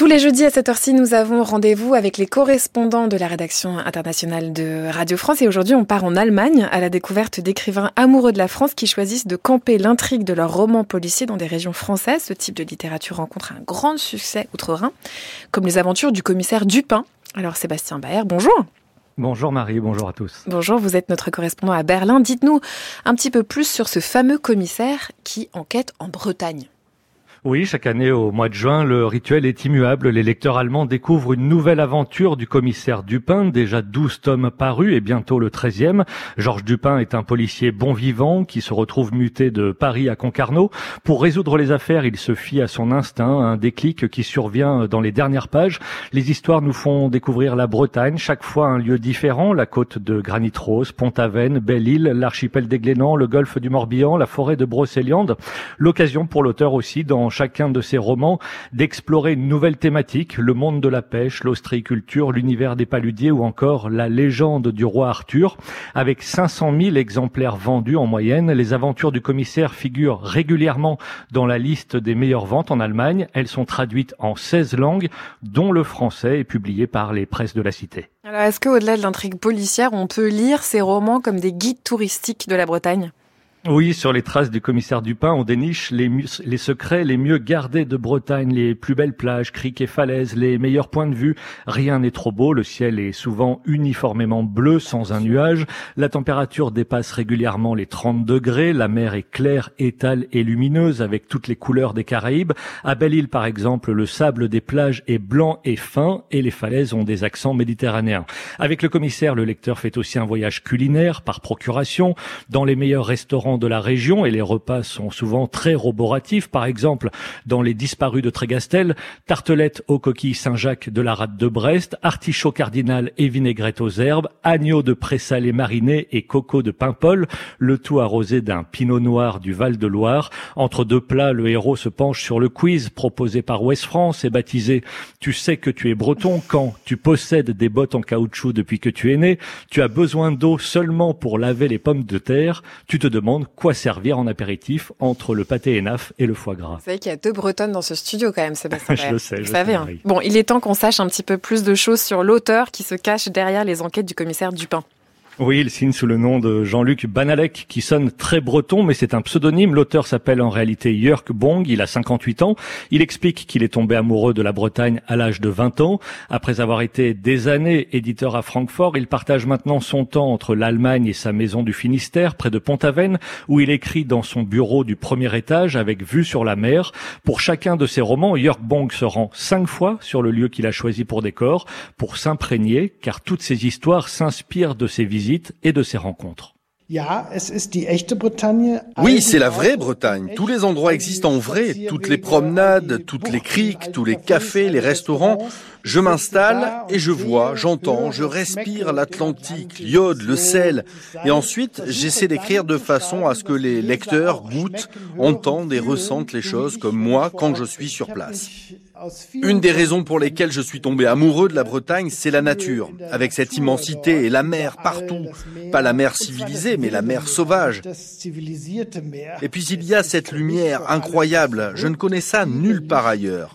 Tous les jeudis à cette heure-ci, nous avons rendez-vous avec les correspondants de la rédaction internationale de Radio France. Et aujourd'hui, on part en Allemagne à la découverte d'écrivains amoureux de la France qui choisissent de camper l'intrigue de leurs romans policiers dans des régions françaises. Ce type de littérature rencontre un grand succès outre-Rhin, comme les aventures du commissaire Dupin. Alors Sébastien Baer, bonjour. Bonjour Marie, bonjour à tous. Bonjour, vous êtes notre correspondant à Berlin. Dites-nous un petit peu plus sur ce fameux commissaire qui enquête en Bretagne. Oui, chaque année au mois de juin, le rituel est immuable. Les lecteurs allemands découvrent une nouvelle aventure du commissaire Dupin, déjà 12 tomes parus et bientôt le 13e. Georges Dupin est un policier bon vivant qui se retrouve muté de Paris à Concarneau. Pour résoudre les affaires, il se fie à son instinct, un déclic qui survient dans les dernières pages. Les histoires nous font découvrir la Bretagne, chaque fois un lieu différent, la côte de Granit-Rose, Pont-Aven, Belle-Île, l'archipel des Glénans, le golfe du Morbihan, la forêt de Brocéliande. L'occasion pour l'auteur aussi chacun de ses romans d'explorer une nouvelle thématique, le monde de la pêche, l'ostréiculture, l'univers des paludiers ou encore la légende du roi Arthur. Avec 500 000 exemplaires vendus en moyenne, les aventures du commissaire figurent régulièrement dans la liste des meilleures ventes en Allemagne. Elles sont traduites en 16 langues, dont le français est publié par les presses de la cité. Alors, est-ce qu'au-delà de l'intrigue policière, on peut lire ces romans comme des guides touristiques de la Bretagne? Oui, sur les traces du commissaire Dupin, on déniche les, les, secrets les mieux gardés de Bretagne, les plus belles plages, criques et falaises, les meilleurs points de vue. Rien n'est trop beau, le ciel est souvent uniformément bleu, sans un nuage. La température dépasse régulièrement les 30 degrés, la mer est claire, étale et lumineuse avec toutes les couleurs des Caraïbes. À Belle-Île, par exemple, le sable des plages est blanc et fin et les falaises ont des accents méditerranéens. Avec le commissaire, le lecteur fait aussi un voyage culinaire par procuration dans les meilleurs restaurants de la région et les repas sont souvent très roboratifs. Par exemple, dans les disparus de Trégastel, tartelettes aux coquilles Saint-Jacques de la rade de Brest, artichaut cardinal et vinaigrette aux herbes, agneau de présalé mariné et coco de Paimpol, le tout arrosé d'un pinot noir du Val-de-Loire. Entre deux plats, le héros se penche sur le quiz proposé par Ouest France et baptisé Tu sais que tu es breton quand tu possèdes des bottes en caoutchouc depuis que tu es né, tu as besoin d'eau seulement pour laver les pommes de terre, tu te demandes quoi servir en apéritif entre le pâté énaf et le foie gras. Vous savez qu'il y a deux bretonnes dans ce studio quand même, Sébastien. je le sais. Vous savez. Hein. Bon, il est temps qu'on sache un petit peu plus de choses sur l'auteur qui se cache derrière les enquêtes du commissaire Dupin. Oui, il signe sous le nom de Jean-Luc Banalek, qui sonne très breton, mais c'est un pseudonyme. L'auteur s'appelle en réalité Jörg Bong, il a 58 ans. Il explique qu'il est tombé amoureux de la Bretagne à l'âge de 20 ans. Après avoir été des années éditeur à Francfort, il partage maintenant son temps entre l'Allemagne et sa maison du Finistère, près de Pont-Aven, où il écrit dans son bureau du premier étage avec vue sur la mer. Pour chacun de ses romans, Jörg Bong se rend cinq fois sur le lieu qu'il a choisi pour décor, pour s'imprégner, car toutes ces histoires s'inspirent de ses visites et de ses rencontres. Oui, c'est la vraie Bretagne. Tous les endroits existent en vrai. Toutes les promenades, toutes les criques, tous les cafés, les restaurants. Je m'installe et je vois, j'entends, je respire l'Atlantique, l'iode, le sel. Et ensuite, j'essaie d'écrire de façon à ce que les lecteurs goûtent, entendent et ressentent les choses comme moi quand je suis sur place. Une des raisons pour lesquelles je suis tombé amoureux de la Bretagne, c'est la nature, avec cette immensité et la mer partout. Pas la mer civilisée, mais la mer sauvage. Et puis il y a cette lumière incroyable, je ne connais ça nulle part ailleurs.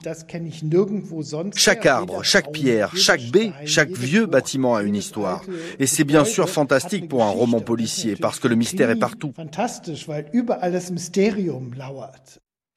Chaque arbre, chaque pierre, chaque baie, chaque vieux bâtiment a une histoire. Et c'est bien sûr fantastique pour un roman policier, parce que le mystère est partout.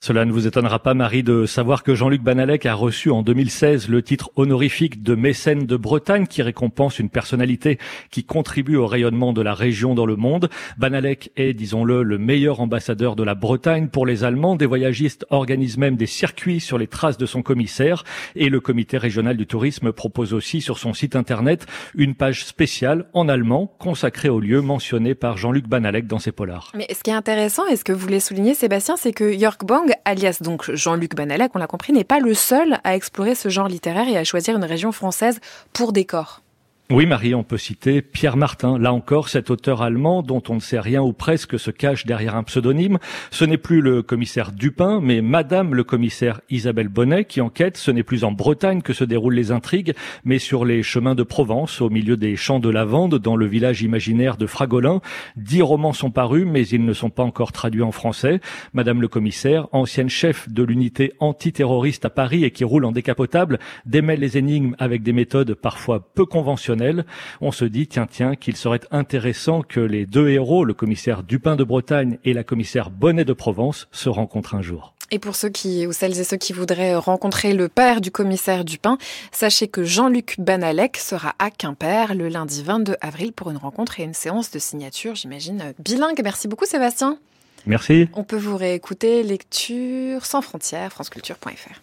Cela ne vous étonnera pas, Marie, de savoir que Jean-Luc Banalec a reçu en 2016 le titre honorifique de mécène de Bretagne qui récompense une personnalité qui contribue au rayonnement de la région dans le monde. Banalec est, disons-le, le meilleur ambassadeur de la Bretagne pour les Allemands. Des voyagistes organisent même des circuits sur les traces de son commissaire et le comité régional du tourisme propose aussi sur son site internet une page spéciale en allemand consacrée au lieu mentionné par Jean-Luc Banalec dans ses polars. Mais ce qui est intéressant et ce que vous voulez souligner, Sébastien, c'est que Jörg Bang alias donc Jean-Luc Banalek, on l'a compris, n'est pas le seul à explorer ce genre littéraire et à choisir une région française pour décor. Oui, Marie, on peut citer Pierre Martin. Là encore, cet auteur allemand dont on ne sait rien ou presque se cache derrière un pseudonyme. Ce n'est plus le commissaire Dupin, mais Madame le commissaire Isabelle Bonnet qui enquête. Ce n'est plus en Bretagne que se déroulent les intrigues, mais sur les chemins de Provence, au milieu des champs de lavande, dans le village imaginaire de Fragolin. Dix romans sont parus, mais ils ne sont pas encore traduits en français. Madame le commissaire, ancienne chef de l'unité antiterroriste à Paris et qui roule en décapotable, démêle les énigmes avec des méthodes parfois peu conventionnelles on se dit, tiens, tiens, qu'il serait intéressant que les deux héros, le commissaire Dupin de Bretagne et la commissaire Bonnet de Provence, se rencontrent un jour. Et pour ceux qui, ou celles et ceux qui voudraient rencontrer le père du commissaire Dupin, sachez que Jean-Luc Banalec sera à Quimper le lundi 22 avril pour une rencontre et une séance de signature, j'imagine, bilingue. Merci beaucoup Sébastien. Merci. On peut vous réécouter lecture sans frontières, franceculture.fr.